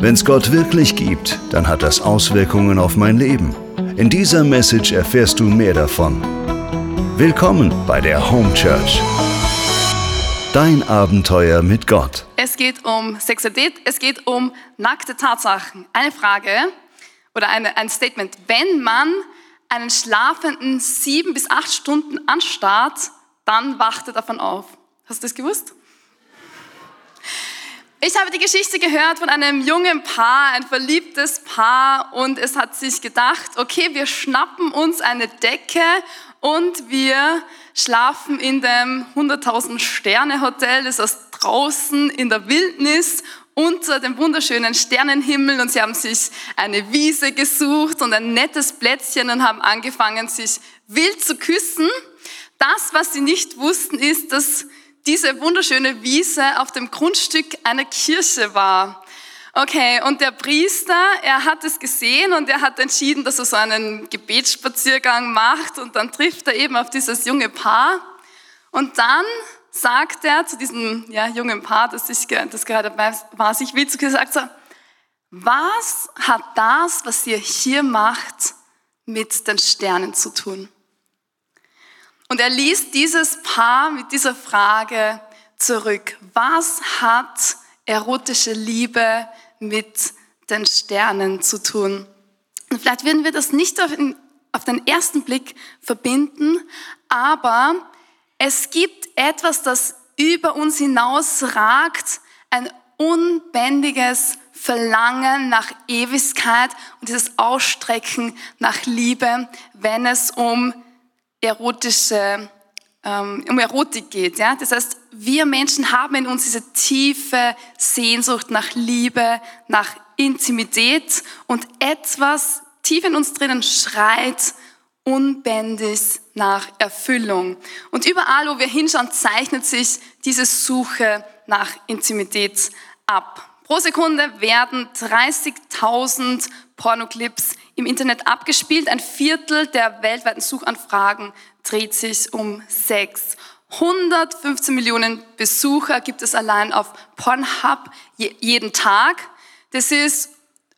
Wenn es Gott wirklich gibt, dann hat das Auswirkungen auf mein Leben. In dieser Message erfährst du mehr davon. Willkommen bei der Home Church. Dein Abenteuer mit Gott. Es geht um Sexualität, es geht um nackte Tatsachen. Eine Frage oder eine, ein Statement. Wenn man einen Schlafenden sieben bis acht Stunden anstarrt, dann wacht er davon auf. Hast du das gewusst? Ich habe die Geschichte gehört von einem jungen Paar, ein verliebtes Paar, und es hat sich gedacht, okay, wir schnappen uns eine Decke und wir schlafen in dem 100.000 Sterne Hotel, das ist draußen in der Wildnis unter dem wunderschönen Sternenhimmel und sie haben sich eine Wiese gesucht und ein nettes Plätzchen und haben angefangen, sich wild zu küssen. Das, was sie nicht wussten, ist, dass diese wunderschöne Wiese auf dem Grundstück einer Kirche war. Okay, und der Priester, er hat es gesehen und er hat entschieden, dass er so einen Gebetsspaziergang macht und dann trifft er eben auf dieses junge Paar und dann sagt er zu diesem ja, jungen Paar, das, ich, das gerade war, sich wie zu gesagt so, was hat das, was ihr hier macht, mit den Sternen zu tun? Und er ließ dieses Paar mit dieser Frage zurück. Was hat erotische Liebe mit den Sternen zu tun? Und vielleicht würden wir das nicht auf den, ersten Blick verbinden, aber es gibt etwas, das über uns hinaus ragt, ein unbändiges Verlangen nach Ewigkeit und dieses Ausstrecken nach Liebe, wenn es um erotische, ähm, um Erotik geht. Ja? Das heißt, wir Menschen haben in uns diese tiefe Sehnsucht nach Liebe, nach Intimität und etwas tief in uns drinnen schreit unbändig nach Erfüllung. Und überall, wo wir hinschauen, zeichnet sich diese Suche nach Intimität ab. Pro Sekunde werden 30.000 Pornoclips im Internet abgespielt. Ein Viertel der weltweiten Suchanfragen dreht sich um Sex. 115 Millionen Besucher gibt es allein auf Pornhub jeden Tag. Das ist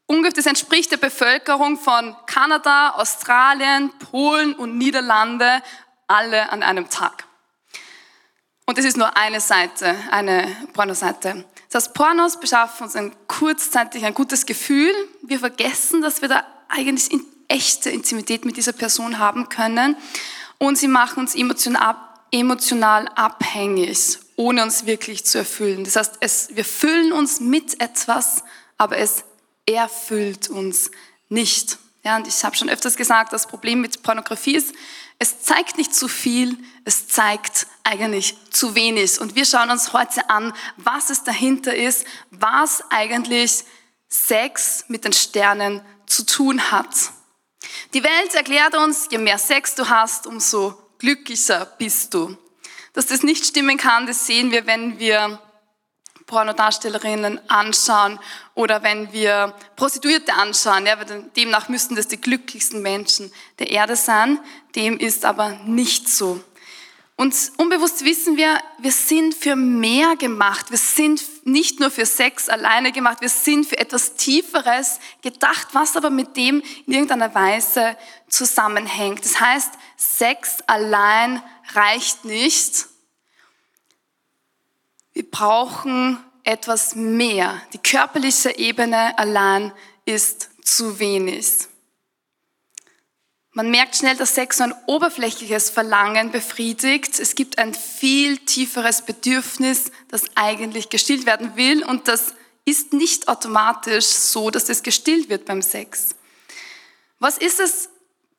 ungefähr, das entspricht der Bevölkerung von Kanada, Australien, Polen und Niederlande alle an einem Tag. Und das ist nur eine Seite, eine Pornoseite. Das heißt, Pornos beschaffen uns ein kurzzeitig ein gutes Gefühl. Wir vergessen, dass wir da eigentlich in echte Intimität mit dieser Person haben können. Und sie machen uns emotional abhängig, ohne uns wirklich zu erfüllen. Das heißt, es, wir füllen uns mit etwas, aber es erfüllt uns nicht. Ja, und ich habe schon öfters gesagt, das Problem mit Pornografie ist, es zeigt nicht zu viel, es zeigt eigentlich zu wenig. Und wir schauen uns heute an, was es dahinter ist, was eigentlich Sex mit den Sternen zu tun hat. Die Welt erklärt uns, je mehr Sex du hast, umso glücklicher bist du. Dass das nicht stimmen kann, das sehen wir, wenn wir Pornodarstellerinnen anschauen oder wenn wir Prostituierte anschauen. Ja, demnach müssten das die glücklichsten Menschen der Erde sein. Dem ist aber nicht so. Und unbewusst wissen wir, wir sind für mehr gemacht. Wir sind nicht nur für Sex alleine gemacht, wir sind für etwas Tieferes gedacht, was aber mit dem in irgendeiner Weise zusammenhängt. Das heißt, Sex allein reicht nicht. Wir brauchen etwas mehr. Die körperliche Ebene allein ist zu wenig. Man merkt schnell, dass Sex so ein oberflächliches Verlangen befriedigt. Es gibt ein viel tieferes Bedürfnis, das eigentlich gestillt werden will und das ist nicht automatisch so, dass es gestillt wird beim Sex. Was ist es,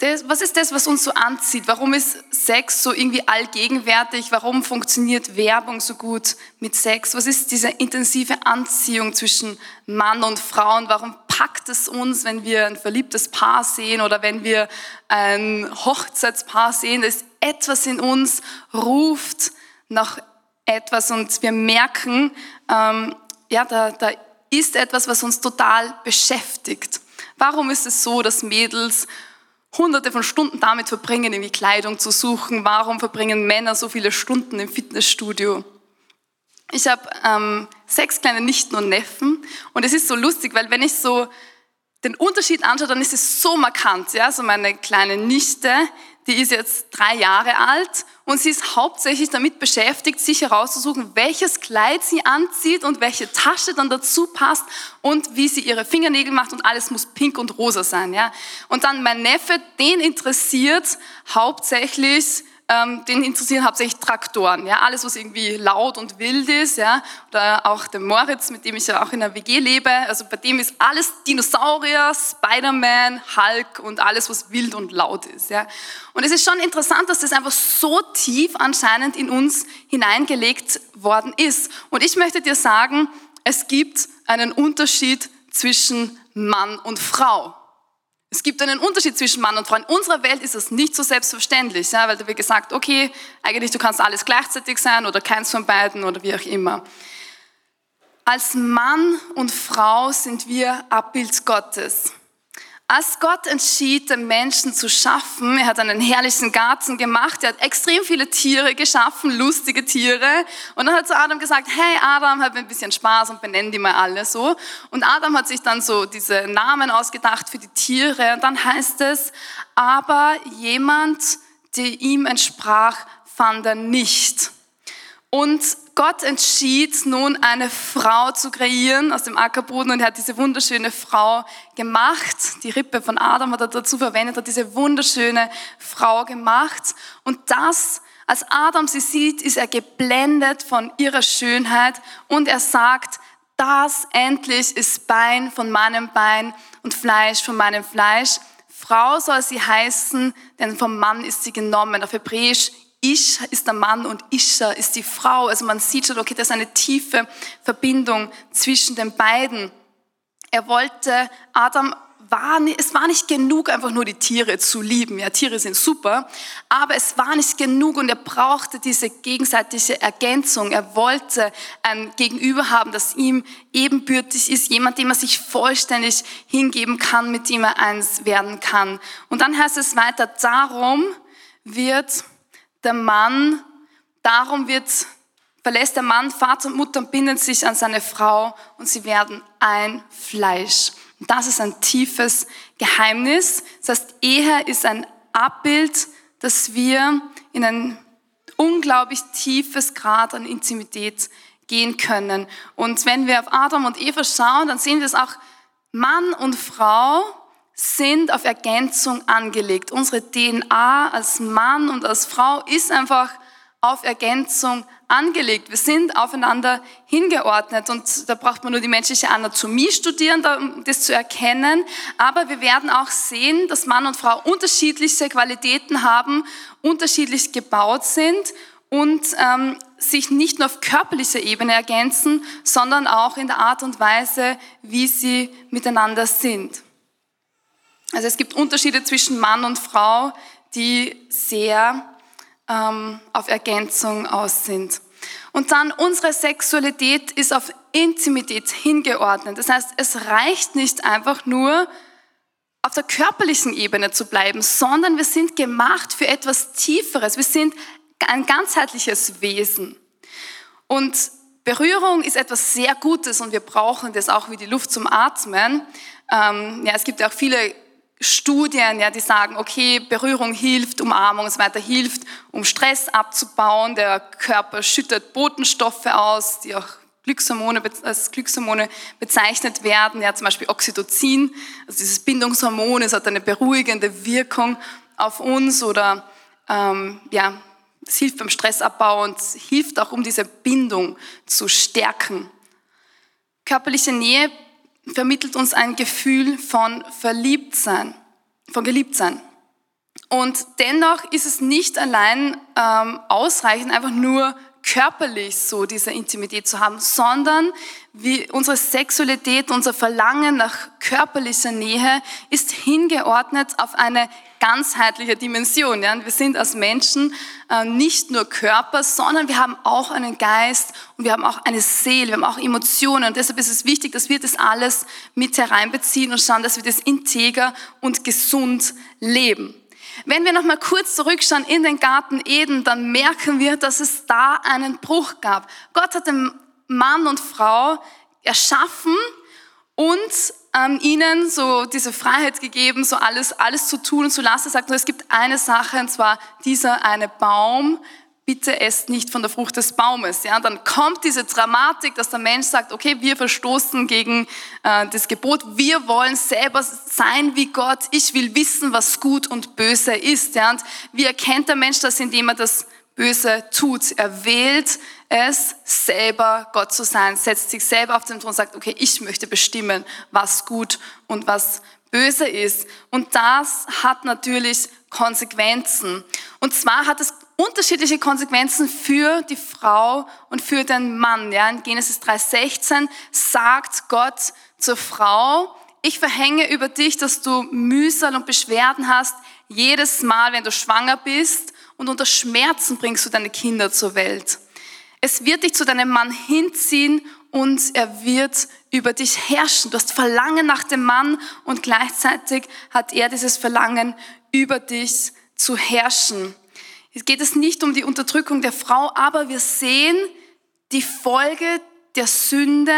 das, was ist das, was uns so anzieht? Warum ist Sex so irgendwie allgegenwärtig? Warum funktioniert Werbung so gut mit Sex? Was ist diese intensive Anziehung zwischen Mann und Frau? Und warum packt es uns, wenn wir ein verliebtes Paar sehen oder wenn wir ein Hochzeitspaar sehen? dass etwas in uns ruft nach etwas und wir merken, ähm, ja, da, da ist etwas, was uns total beschäftigt. Warum ist es so, dass Mädels hunderte von Stunden damit verbringen, irgendwie Kleidung zu suchen. Warum verbringen Männer so viele Stunden im Fitnessstudio? Ich habe ähm, sechs kleine Nichten und Neffen Und es ist so lustig, weil wenn ich so den Unterschied anschaue, dann ist es so markant. Ja? So meine kleine Nichte, die ist jetzt drei Jahre alt und sie ist hauptsächlich damit beschäftigt, sich herauszusuchen, welches Kleid sie anzieht und welche Tasche dann dazu passt und wie sie ihre Fingernägel macht und alles muss pink und rosa sein. Ja? Und dann mein Neffe, den interessiert hauptsächlich ähm, den interessieren hauptsächlich Traktoren, ja, alles was irgendwie laut und wild ist, ja, oder auch der Moritz, mit dem ich ja auch in der WG lebe, also bei dem ist alles Dinosaurier, Spider-Man, Hulk und alles was wild und laut ist, ja. Und es ist schon interessant, dass das einfach so tief anscheinend in uns hineingelegt worden ist. Und ich möchte dir sagen, es gibt einen Unterschied zwischen Mann und Frau. Es gibt einen Unterschied zwischen Mann und Frau. In unserer Welt ist das nicht so selbstverständlich, ja, weil da wird gesagt, okay, eigentlich du kannst alles gleichzeitig sein oder keins von beiden oder wie auch immer. Als Mann und Frau sind wir Abbild Gottes. Als Gott entschied, den Menschen zu schaffen, er hat einen herrlichen Garten gemacht, er hat extrem viele Tiere geschaffen, lustige Tiere. Und dann hat zu Adam gesagt, hey Adam, hab ein bisschen Spaß und benenn die mal alle so. Und Adam hat sich dann so diese Namen ausgedacht für die Tiere. Und dann heißt es, aber jemand, der ihm entsprach, fand er nicht. Und Gott entschied nun eine Frau zu kreieren aus dem Ackerboden und er hat diese wunderschöne Frau gemacht. Die Rippe von Adam hat er dazu verwendet, hat diese wunderschöne Frau gemacht. Und das, als Adam sie sieht, ist er geblendet von ihrer Schönheit und er sagt, das endlich ist Bein von meinem Bein und Fleisch von meinem Fleisch. Frau soll sie heißen, denn vom Mann ist sie genommen. Auf Hebräisch ich ist der Mann und Isha ist die Frau. Also man sieht schon, okay, das ist eine tiefe Verbindung zwischen den beiden. Er wollte, Adam war, es war nicht genug, einfach nur die Tiere zu lieben. Ja, Tiere sind super, aber es war nicht genug und er brauchte diese gegenseitige Ergänzung. Er wollte ein Gegenüber haben, das ihm ebenbürtig ist, jemand, dem er sich vollständig hingeben kann, mit dem er eins werden kann. Und dann heißt es weiter, darum wird der Mann, darum wird, verlässt der Mann Vater und Mutter und bindet sich an seine Frau und sie werden ein Fleisch. Und das ist ein tiefes Geheimnis. Das heißt, Ehe ist ein Abbild, dass wir in ein unglaublich tiefes Grad an Intimität gehen können. Und wenn wir auf Adam und Eva schauen, dann sehen wir es auch Mann und Frau sind auf Ergänzung angelegt. Unsere DNA als Mann und als Frau ist einfach auf Ergänzung angelegt. Wir sind aufeinander hingeordnet und da braucht man nur die menschliche Anatomie studieren, um das zu erkennen. Aber wir werden auch sehen, dass Mann und Frau unterschiedliche Qualitäten haben, unterschiedlich gebaut sind und ähm, sich nicht nur auf körperlicher Ebene ergänzen, sondern auch in der Art und Weise, wie sie miteinander sind. Also es gibt Unterschiede zwischen Mann und Frau, die sehr ähm, auf Ergänzung aus sind. Und dann unsere Sexualität ist auf Intimität hingeordnet. Das heißt, es reicht nicht einfach nur auf der körperlichen Ebene zu bleiben, sondern wir sind gemacht für etwas Tieferes. Wir sind ein ganzheitliches Wesen. Und Berührung ist etwas sehr Gutes und wir brauchen das auch wie die Luft zum Atmen. Ähm, ja, es gibt ja auch viele Studien, ja, die sagen, okay, Berührung hilft, Umarmung und so weiter hilft, um Stress abzubauen. Der Körper schüttet Botenstoffe aus, die auch Glückshormone, als Glückshormone bezeichnet werden, ja, zum Beispiel Oxytocin, also dieses Bindungshormon, es hat eine beruhigende Wirkung auf uns oder ähm, ja, es hilft beim Stressabbau und hilft auch, um diese Bindung zu stärken. Körperliche Nähe vermittelt uns ein Gefühl von Verliebtsein, von Geliebtsein. Und dennoch ist es nicht allein ähm, ausreichend, einfach nur körperlich so diese Intimität zu haben, sondern wie unsere Sexualität, unser Verlangen nach körperlicher Nähe ist hingeordnet auf eine ganzheitliche Dimension. Ja? Wir sind als Menschen äh, nicht nur Körper, sondern wir haben auch einen Geist und wir haben auch eine Seele, wir haben auch Emotionen. Und deshalb ist es wichtig, dass wir das alles mit hereinbeziehen und schauen, dass wir das integer und gesund leben. Wenn wir noch mal kurz zurückschauen in den Garten Eden, dann merken wir, dass es da einen Bruch gab. Gott hat dem Mann und Frau erschaffen und ähm, ihnen so diese Freiheit gegeben, so alles, alles zu tun und zu lassen. Er sagt nur, es gibt eine Sache, und zwar dieser eine Baum, bitte esst nicht von der Frucht des Baumes. Ja, und dann kommt diese Dramatik, dass der Mensch sagt, okay, wir verstoßen gegen äh, das Gebot, wir wollen selber sein wie Gott, ich will wissen, was gut und böse ist. Ja, und wie erkennt der Mensch das, indem er das Böse tut? Er wählt es, selber Gott zu sein, setzt sich selber auf den Thron und sagt, okay, ich möchte bestimmen, was gut und was böse ist. Und das hat natürlich Konsequenzen. Und zwar hat es unterschiedliche Konsequenzen für die Frau und für den Mann. Ja, in Genesis 3,16 sagt Gott zur Frau, ich verhänge über dich, dass du Mühsal und Beschwerden hast, jedes Mal, wenn du schwanger bist und unter Schmerzen bringst du deine Kinder zur Welt. Es wird dich zu deinem Mann hinziehen und er wird über dich herrschen. Du hast Verlangen nach dem Mann und gleichzeitig hat er dieses Verlangen, über dich zu herrschen. Es geht es nicht um die Unterdrückung der Frau, aber wir sehen die Folge der Sünde.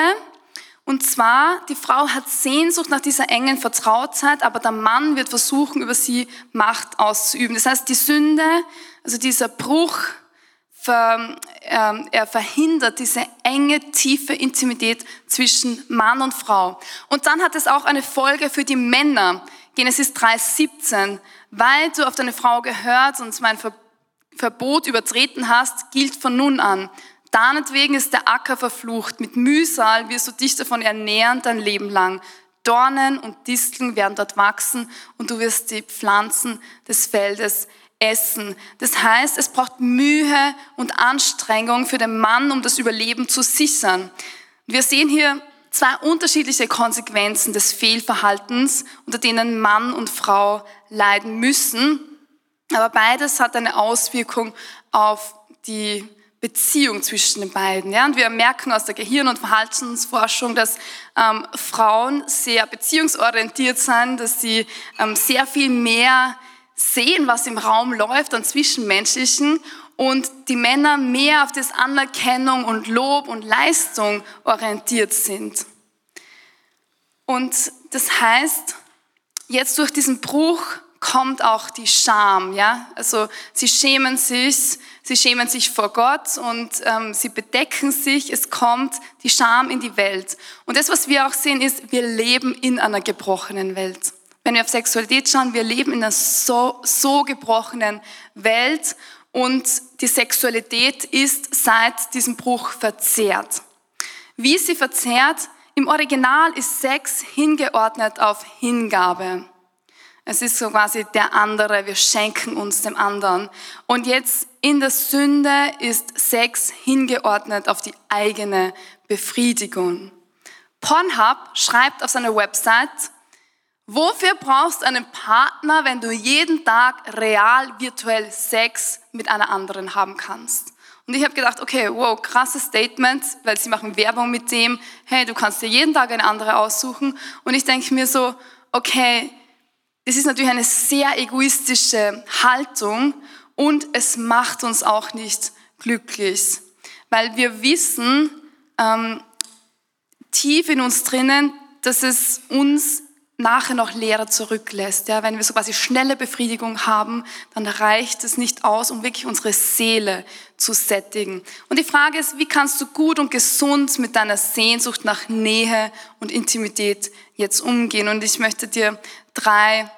Und zwar, die Frau hat Sehnsucht nach dieser engen Vertrautheit, aber der Mann wird versuchen, über sie Macht auszuüben. Das heißt, die Sünde, also dieser Bruch, ähm, er verhindert diese enge, tiefe Intimität zwischen Mann und Frau. Und dann hat es auch eine Folge für die Männer. Genesis 3,17. Weil du auf deine Frau gehört und mein Verbot Verbot übertreten hast, gilt von nun an. Danetwegen ist der Acker verflucht. Mit Mühsal wirst du dich davon ernähren dein Leben lang. Dornen und Disteln werden dort wachsen und du wirst die Pflanzen des Feldes essen. Das heißt, es braucht Mühe und Anstrengung für den Mann, um das Überleben zu sichern. Wir sehen hier zwei unterschiedliche Konsequenzen des Fehlverhaltens, unter denen Mann und Frau leiden müssen. Aber beides hat eine Auswirkung auf die Beziehung zwischen den beiden. Ja? Und wir merken aus der Gehirn- und Verhaltensforschung, dass ähm, Frauen sehr beziehungsorientiert sind, dass sie ähm, sehr viel mehr sehen, was im Raum läuft an Zwischenmenschlichen und die Männer mehr auf das Anerkennung und Lob und Leistung orientiert sind. Und das heißt, jetzt durch diesen Bruch kommt auch die Scham, ja. Also sie schämen sich, sie schämen sich vor Gott und ähm, sie bedecken sich. Es kommt die Scham in die Welt. Und das, was wir auch sehen, ist, wir leben in einer gebrochenen Welt. Wenn wir auf Sexualität schauen, wir leben in einer so, so gebrochenen Welt und die Sexualität ist seit diesem Bruch verzehrt. Wie sie verzehrt? Im Original ist Sex hingeordnet auf Hingabe. Es ist so quasi der andere, wir schenken uns dem anderen. Und jetzt in der Sünde ist Sex hingeordnet auf die eigene Befriedigung. Pornhub schreibt auf seiner Website, wofür brauchst du einen Partner, wenn du jeden Tag real virtuell Sex mit einer anderen haben kannst? Und ich habe gedacht, okay, wow, krasses Statement, weil sie machen Werbung mit dem, hey, du kannst dir jeden Tag eine andere aussuchen. Und ich denke mir so, okay, das ist natürlich eine sehr egoistische Haltung und es macht uns auch nicht glücklich, weil wir wissen ähm, tief in uns drinnen, dass es uns nachher noch leerer zurücklässt. Ja, wenn wir so quasi schnelle Befriedigung haben, dann reicht es nicht aus, um wirklich unsere Seele zu sättigen. Und die Frage ist, wie kannst du gut und gesund mit deiner Sehnsucht nach Nähe und Intimität jetzt umgehen? Und ich möchte dir drei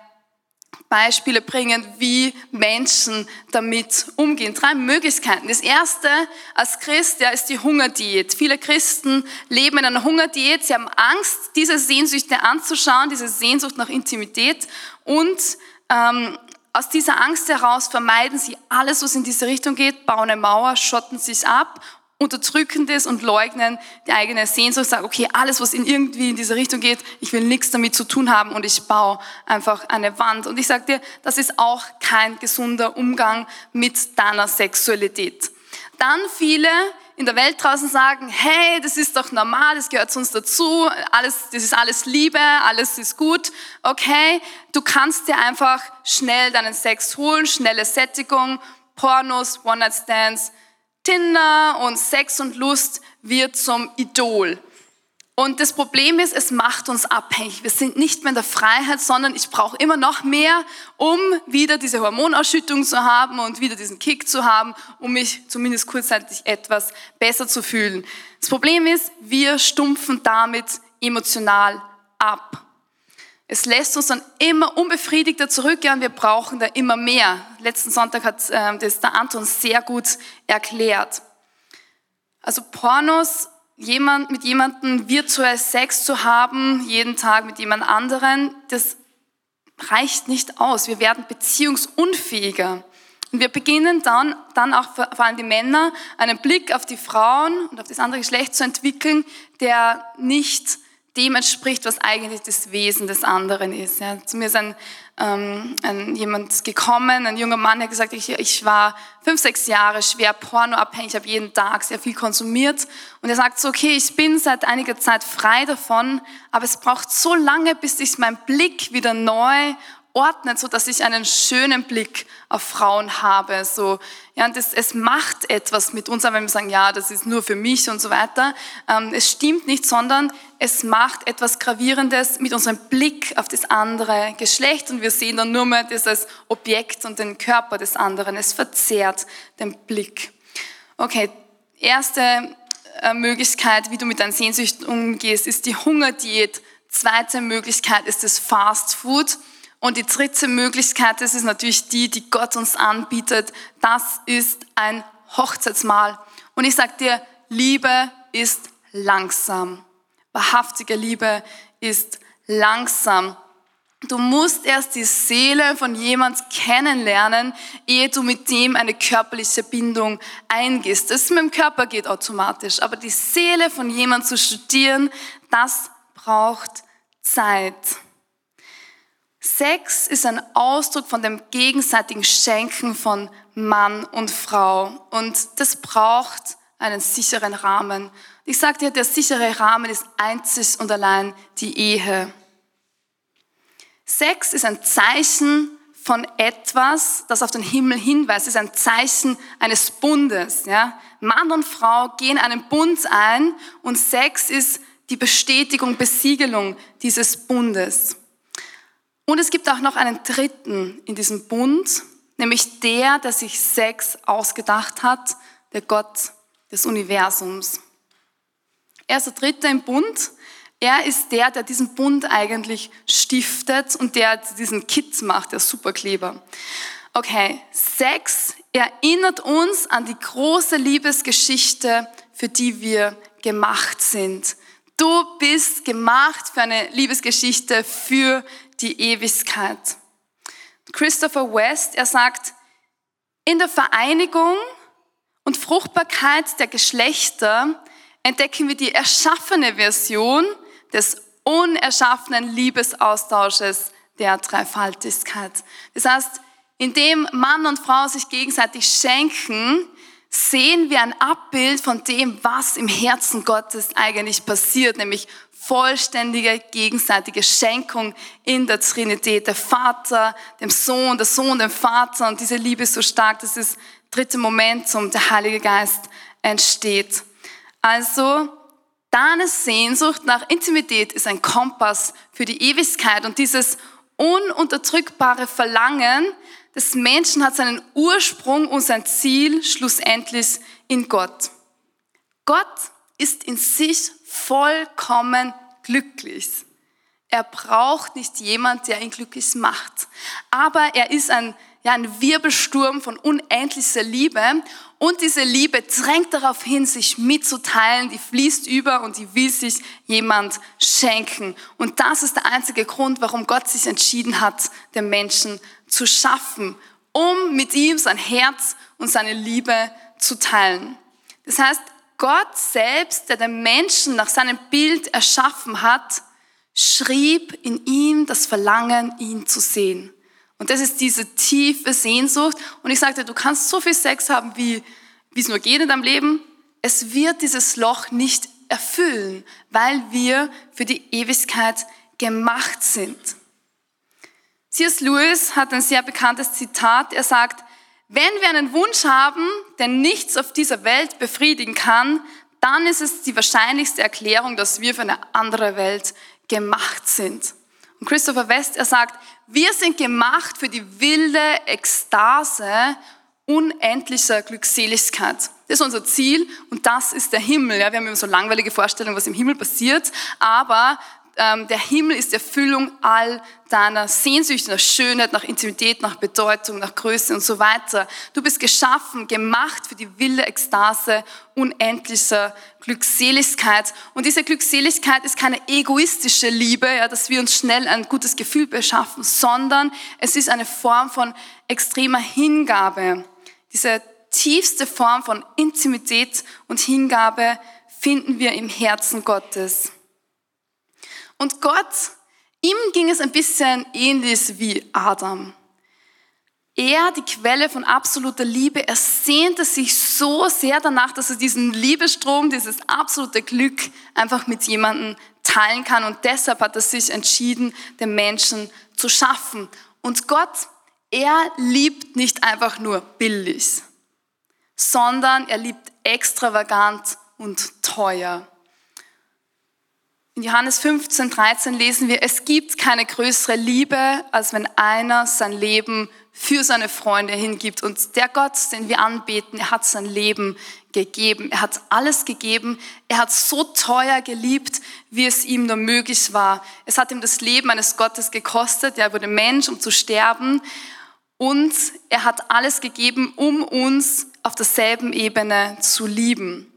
Beispiele bringen, wie Menschen damit umgehen. Drei Möglichkeiten. Das erste als Christ ja, ist die Hungerdiät. Viele Christen leben in einer Hungerdiät. Sie haben Angst, diese Sehnsüchte anzuschauen, diese Sehnsucht nach Intimität. Und ähm, aus dieser Angst heraus vermeiden sie alles, was in diese Richtung geht, bauen eine Mauer, schotten sich ab unterdrücken das und leugnen die eigene Sehnsucht, sagen, okay, alles, was in irgendwie in diese Richtung geht, ich will nichts damit zu tun haben und ich baue einfach eine Wand. Und ich sage dir, das ist auch kein gesunder Umgang mit deiner Sexualität. Dann viele in der Welt draußen sagen, hey, das ist doch normal, das gehört zu uns dazu, alles, das ist alles Liebe, alles ist gut, okay, du kannst dir einfach schnell deinen Sex holen, schnelle Sättigung, Pornos, One-Night-Stands, Tinder und Sex und Lust wird zum Idol. Und das Problem ist, es macht uns abhängig. Wir sind nicht mehr in der Freiheit, sondern ich brauche immer noch mehr, um wieder diese Hormonausschüttung zu haben und wieder diesen Kick zu haben, um mich zumindest kurzzeitig etwas besser zu fühlen. Das Problem ist, wir stumpfen damit emotional ab. Es lässt uns dann immer unbefriedigter zurückkehren. Wir brauchen da immer mehr. Letzten Sonntag hat äh, das der Anton sehr gut erklärt. Also Pornos jemand, mit jemandem virtuell Sex zu haben, jeden Tag mit jemand anderen, das reicht nicht aus. Wir werden beziehungsunfähiger. Und wir beginnen dann, dann auch vor allem die Männer, einen Blick auf die Frauen und auf das andere Geschlecht zu entwickeln, der nicht dem entspricht, was eigentlich das Wesen des anderen ist. Ja, zu mir ist ein, ähm, ein, jemand gekommen, ein junger Mann, der gesagt, ich, ich war fünf, sechs Jahre schwer pornoabhängig, habe jeden Tag sehr viel konsumiert. Und er sagt so, okay, ich bin seit einiger Zeit frei davon, aber es braucht so lange, bis sich mein Blick wieder neu ordnet, so dass ich einen schönen Blick auf Frauen habe. So, ja, und das, es macht etwas mit uns, wenn wir sagen, ja, das ist nur für mich und so weiter. Ähm, es stimmt nicht, sondern es macht etwas Gravierendes mit unserem Blick auf das andere Geschlecht und wir sehen dann nur mehr dieses Objekt und den Körper des anderen. Es verzerrt den Blick. Okay, erste äh, Möglichkeit, wie du mit deinen Sehnsüchten umgehst, ist die Hungerdiät. Zweite Möglichkeit ist das Fast Food. Und die dritte Möglichkeit, das ist natürlich die, die Gott uns anbietet, das ist ein Hochzeitsmahl. Und ich sage dir, Liebe ist langsam. Wahrhaftige Liebe ist langsam. Du musst erst die Seele von jemand kennenlernen, ehe du mit dem eine körperliche Bindung eingehst. Das mit dem Körper geht automatisch, aber die Seele von jemand zu studieren, das braucht Zeit. Sex ist ein Ausdruck von dem gegenseitigen Schenken von Mann und Frau. Und das braucht einen sicheren Rahmen. Ich sage dir, der sichere Rahmen ist einzig und allein die Ehe. Sex ist ein Zeichen von etwas, das auf den Himmel hinweist. Ist ein Zeichen eines Bundes. Ja? Mann und Frau gehen einen Bund ein und Sex ist die Bestätigung, Besiegelung dieses Bundes. Und es gibt auch noch einen dritten in diesem Bund, nämlich der, der sich Sex ausgedacht hat, der Gott des Universums. Er ist der dritte im Bund. Er ist der, der diesen Bund eigentlich stiftet und der diesen Kit macht, der Superkleber. Okay, Sex erinnert uns an die große Liebesgeschichte, für die wir gemacht sind. Du bist gemacht für eine Liebesgeschichte für die Ewigkeit. Christopher West, er sagt, in der Vereinigung und Fruchtbarkeit der Geschlechter entdecken wir die erschaffene Version des unerschaffenen Liebesaustausches der Dreifaltigkeit. Das heißt, indem Mann und Frau sich gegenseitig schenken, sehen wir ein Abbild von dem, was im Herzen Gottes eigentlich passiert, nämlich vollständige gegenseitige Schenkung in der Trinität. Der Vater, dem Sohn, der Sohn, dem Vater. Und diese Liebe ist so stark, dass das dritte Momentum, der Heilige Geist, entsteht. Also, deine Sehnsucht nach Intimität ist ein Kompass für die Ewigkeit. Und dieses ununterdrückbare Verlangen des Menschen hat seinen Ursprung und sein Ziel schlussendlich in Gott. Gott ist in sich vollkommen glücklich. Er braucht nicht jemand, der ihn glücklich macht. Aber er ist ein, ja, ein Wirbelsturm von unendlicher Liebe. Und diese Liebe drängt darauf hin, sich mitzuteilen. Die fließt über und die will sich jemand schenken. Und das ist der einzige Grund, warum Gott sich entschieden hat, den Menschen zu schaffen, um mit ihm sein Herz und seine Liebe zu teilen. Das heißt, Gott selbst, der den Menschen nach seinem Bild erschaffen hat, schrieb in ihm das Verlangen, ihn zu sehen. Und das ist diese tiefe Sehnsucht. Und ich sagte, du kannst so viel Sex haben, wie, wie es nur geht in deinem Leben. Es wird dieses Loch nicht erfüllen, weil wir für die Ewigkeit gemacht sind. C.S. Lewis hat ein sehr bekanntes Zitat. Er sagt, wenn wir einen Wunsch haben, der nichts auf dieser Welt befriedigen kann, dann ist es die wahrscheinlichste Erklärung, dass wir für eine andere Welt gemacht sind. Und Christopher West, er sagt, wir sind gemacht für die wilde Ekstase unendlicher Glückseligkeit. Das ist unser Ziel und das ist der Himmel. Ja, wir haben immer so langweilige Vorstellungen, was im Himmel passiert, aber ähm, der Himmel ist Erfüllung all deiner Sehnsüchte nach Schönheit, nach Intimität, nach Bedeutung, nach Größe und so weiter. Du bist geschaffen, gemacht für die wilde Ekstase unendlicher Glückseligkeit. Und diese Glückseligkeit ist keine egoistische Liebe, ja, dass wir uns schnell ein gutes Gefühl beschaffen, sondern es ist eine Form von extremer Hingabe. Diese tiefste Form von Intimität und Hingabe finden wir im Herzen Gottes. Und Gott, ihm ging es ein bisschen ähnlich wie Adam. Er, die Quelle von absoluter Liebe, er sehnte sich so sehr danach, dass er diesen Liebestrom, dieses absolute Glück einfach mit jemandem teilen kann. Und deshalb hat er sich entschieden, den Menschen zu schaffen. Und Gott, er liebt nicht einfach nur billig, sondern er liebt extravagant und teuer. In Johannes 15, 13 lesen wir, es gibt keine größere Liebe, als wenn einer sein Leben für seine Freunde hingibt. Und der Gott, den wir anbeten, er hat sein Leben gegeben. Er hat alles gegeben. Er hat so teuer geliebt, wie es ihm nur möglich war. Es hat ihm das Leben eines Gottes gekostet. Er wurde Mensch, um zu sterben. Und er hat alles gegeben, um uns auf derselben Ebene zu lieben.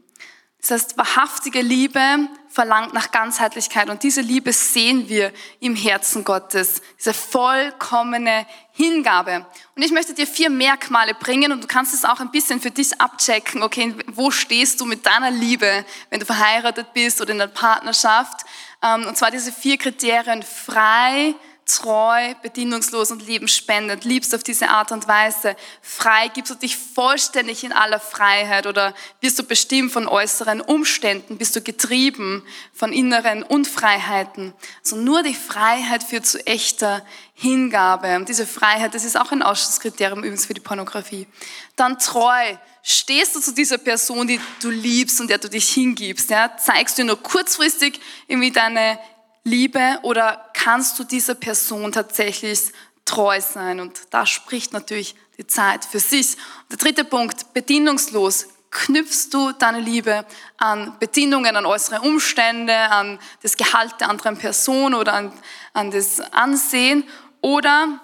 Das heißt, wahrhaftige Liebe verlangt nach Ganzheitlichkeit und diese Liebe sehen wir im Herzen Gottes, diese vollkommene Hingabe. Und ich möchte dir vier Merkmale bringen und du kannst es auch ein bisschen für dich abchecken, okay, wo stehst du mit deiner Liebe, wenn du verheiratet bist oder in der Partnerschaft. Ähm, und zwar diese vier Kriterien, frei, treu, bedienungslos und lebensspendend, liebst auf diese Art und Weise, frei, gibst du dich vollständig in aller Freiheit oder wirst du bestimmt von äußeren Umständen, bist du getrieben von inneren Unfreiheiten. Also nur die Freiheit führt zu echter Hingabe. Und diese Freiheit, das ist auch ein Ausschlusskriterium übrigens für die Pornografie. Dann treu. Stehst du zu dieser Person, die du liebst und der du dich hingibst? Ja? Zeigst du nur kurzfristig irgendwie deine Liebe oder kannst du dieser Person tatsächlich treu sein? Und da spricht natürlich die Zeit für sich. Und der dritte Punkt, bedingungslos. Knüpfst du deine Liebe an Bedingungen, an äußere Umstände, an das Gehalt der anderen Person oder an, an das Ansehen? Oder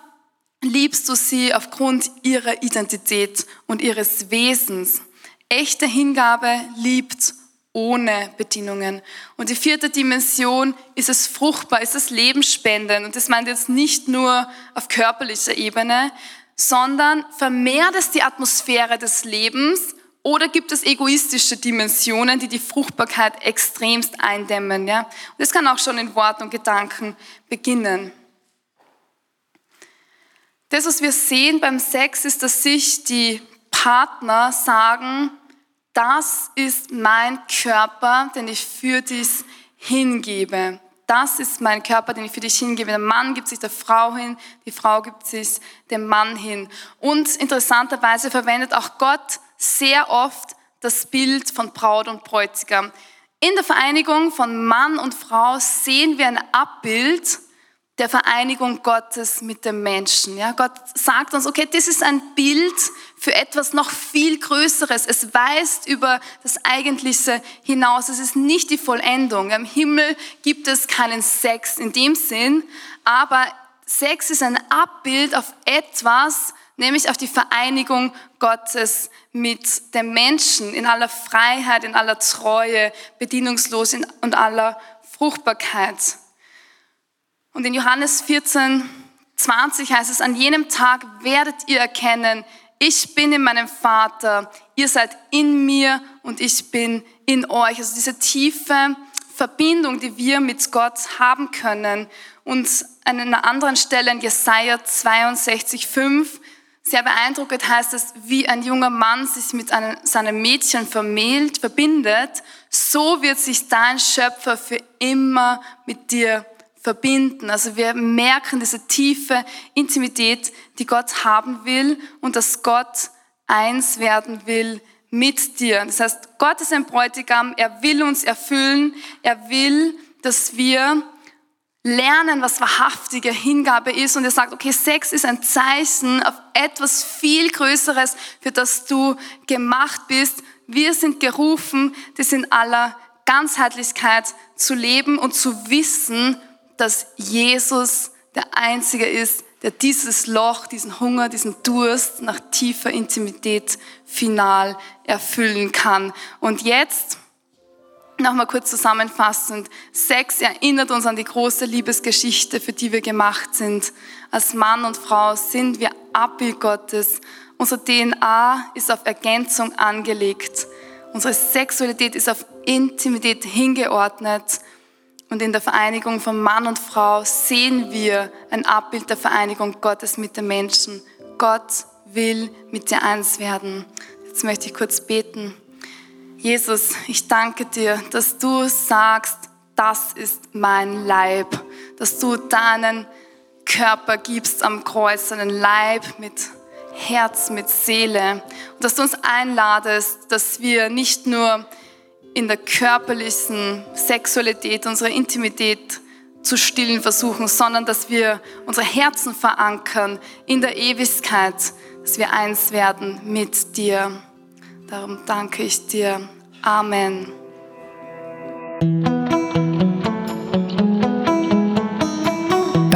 liebst du sie aufgrund ihrer Identität und ihres Wesens? Echte Hingabe liebt ohne Bedingungen. Und die vierte Dimension ist es fruchtbar, ist es lebensspendend. Und das meint jetzt nicht nur auf körperlicher Ebene, sondern vermehrt es die Atmosphäre des Lebens oder gibt es egoistische Dimensionen, die die Fruchtbarkeit extremst eindämmen. Ja? Und das kann auch schon in Worten und Gedanken beginnen. Das, was wir sehen beim Sex, ist, dass sich die Partner sagen, das ist mein Körper, den ich für dich hingebe. Das ist mein Körper, den ich für dich hingebe. Der Mann gibt sich der Frau hin, die Frau gibt sich dem Mann hin. Und interessanterweise verwendet auch Gott sehr oft das Bild von Braut und Bräutigam. In der Vereinigung von Mann und Frau sehen wir ein Abbild der Vereinigung Gottes mit dem Menschen. Ja, Gott sagt uns, okay, das ist ein Bild für etwas noch viel Größeres. Es weist über das Eigentliche hinaus. Es ist nicht die Vollendung. Im Himmel gibt es keinen Sex in dem Sinn, aber Sex ist ein Abbild auf etwas, nämlich auf die Vereinigung Gottes mit dem Menschen in aller Freiheit, in aller Treue, bedienungslos und aller Fruchtbarkeit. Und in Johannes 14, 20 heißt es, an jenem Tag werdet ihr erkennen, ich bin in meinem Vater, ihr seid in mir und ich bin in euch. Also diese tiefe Verbindung, die wir mit Gott haben können. Und an einer anderen Stelle in Jesaja 62, 5, sehr beeindruckend heißt es, wie ein junger Mann sich mit einem, seinem Mädchen vermählt, verbindet, so wird sich dein Schöpfer für immer mit dir verbinden. Also wir merken diese tiefe Intimität, die Gott haben will und dass Gott eins werden will mit dir. Das heißt, Gott ist ein Bräutigam, er will uns erfüllen, er will, dass wir lernen, was wahrhaftige Hingabe ist. Und er sagt, okay, Sex ist ein Zeichen auf etwas viel Größeres, für das du gemacht bist. Wir sind gerufen, das in aller Ganzheitlichkeit zu leben und zu wissen, dass Jesus der Einzige ist, der dieses Loch, diesen Hunger, diesen Durst nach tiefer Intimität final erfüllen kann. Und jetzt Nochmal kurz zusammenfassend. Sex erinnert uns an die große Liebesgeschichte, für die wir gemacht sind. Als Mann und Frau sind wir Abbild Gottes. Unsere DNA ist auf Ergänzung angelegt. Unsere Sexualität ist auf Intimität hingeordnet. Und in der Vereinigung von Mann und Frau sehen wir ein Abbild der Vereinigung Gottes mit den Menschen. Gott will mit dir eins werden. Jetzt möchte ich kurz beten. Jesus, ich danke dir, dass du sagst, das ist mein Leib, dass du deinen Körper gibst am Kreuz, einen Leib mit Herz, mit Seele und dass du uns einladest, dass wir nicht nur in der körperlichen Sexualität, unsere Intimität zu stillen versuchen, sondern dass wir unsere Herzen verankern in der Ewigkeit, dass wir eins werden mit dir. Darum danke ich dir. Amen.